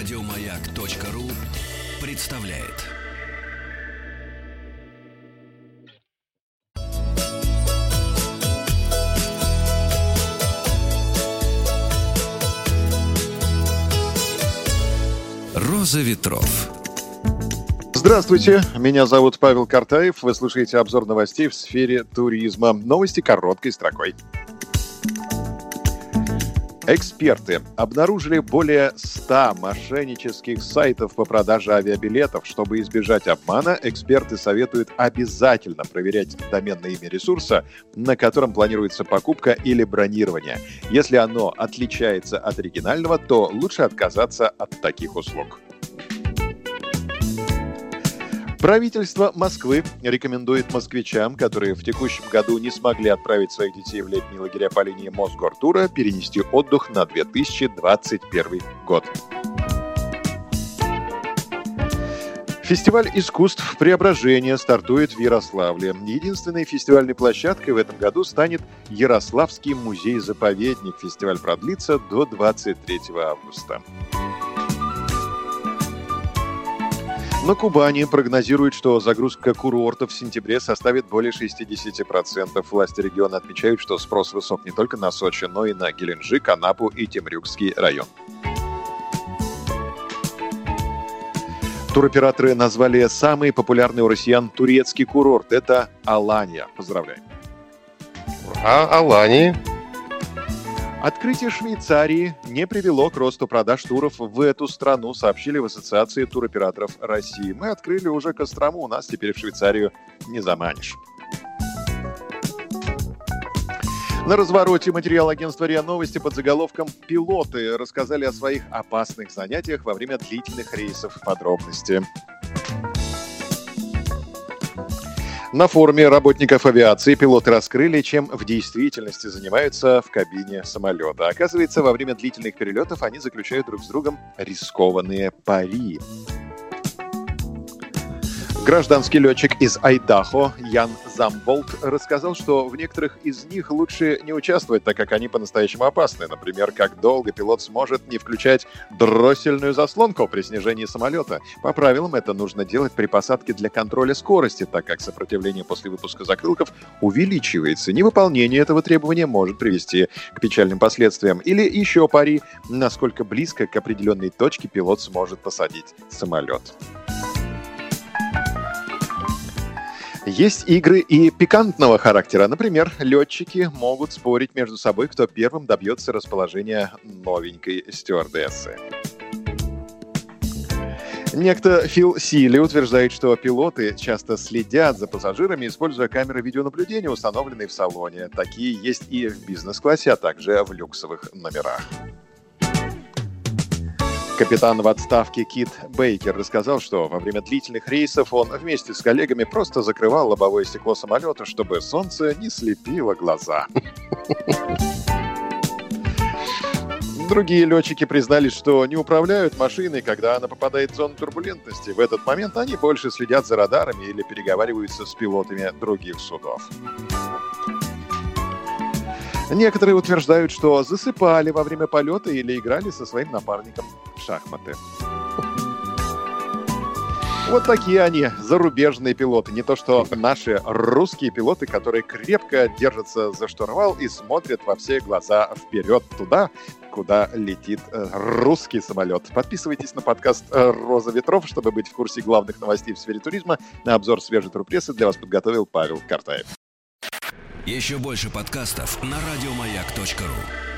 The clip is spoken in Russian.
Радиомаяк.ру представляет. Роза ветров. Здравствуйте, меня зовут Павел Картаев. Вы слушаете обзор новостей в сфере туризма. Новости короткой строкой. Эксперты обнаружили более 100 мошеннических сайтов по продаже авиабилетов. Чтобы избежать обмана, эксперты советуют обязательно проверять доменное имя ресурса, на котором планируется покупка или бронирование. Если оно отличается от оригинального, то лучше отказаться от таких услуг. Правительство Москвы рекомендует москвичам, которые в текущем году не смогли отправить своих детей в летние лагеря по линии Мосгортура, перенести отдых на 2021 год. Фестиваль искусств «Преображение» стартует в Ярославле. Единственной фестивальной площадкой в этом году станет Ярославский музей-заповедник. Фестиваль продлится до 23 августа. На Кубани прогнозируют, что загрузка курортов в сентябре составит более 60%. Власти региона отмечают, что спрос высок не только на Сочи, но и на Геленджик, Анапу и Темрюкский район. Туроператоры назвали самый популярный у россиян турецкий курорт. Это Алания. Поздравляем. А Алании Открытие Швейцарии не привело к росту продаж туров в эту страну, сообщили в Ассоциации туроператоров России. Мы открыли уже Кострому, у нас теперь в Швейцарию не заманишь. На развороте материал агентства РИА Новости под заголовком «Пилоты» рассказали о своих опасных занятиях во время длительных рейсов. Подробности. На форуме работников авиации пилоты раскрыли, чем в действительности занимаются в кабине самолета. Оказывается, во время длительных перелетов они заключают друг с другом рискованные пари. Гражданский летчик из Айдахо Ян Замболт рассказал, что в некоторых из них лучше не участвовать, так как они по-настоящему опасны. Например, как долго пилот сможет не включать дроссельную заслонку при снижении самолета. По правилам это нужно делать при посадке для контроля скорости, так как сопротивление после выпуска закрылков увеличивается. Невыполнение этого требования может привести к печальным последствиям. Или еще пари, насколько близко к определенной точке пилот сможет посадить самолет. Есть игры и пикантного характера. Например, летчики могут спорить между собой, кто первым добьется расположения новенькой стюардессы. Некто Фил Сили утверждает, что пилоты часто следят за пассажирами, используя камеры видеонаблюдения, установленные в салоне. Такие есть и в бизнес-классе, а также в люксовых номерах. Капитан в отставке Кит Бейкер рассказал, что во время длительных рейсов он вместе с коллегами просто закрывал лобовое стекло самолета, чтобы солнце не слепило глаза. Другие летчики признались, что не управляют машиной, когда она попадает в зону турбулентности. В этот момент они больше следят за радарами или переговариваются с пилотами других судов. Некоторые утверждают, что засыпали во время полета или играли со своим напарником шахматы. Вот такие они, зарубежные пилоты. Не то что наши русские пилоты, которые крепко держатся за штурвал и смотрят во все глаза вперед туда, куда летит э, русский самолет. Подписывайтесь на подкаст э, «Роза ветров», чтобы быть в курсе главных новостей в сфере туризма. На обзор свежей турпрессы для вас подготовил Павел Картаев. Еще больше подкастов на радиомаяк.ру.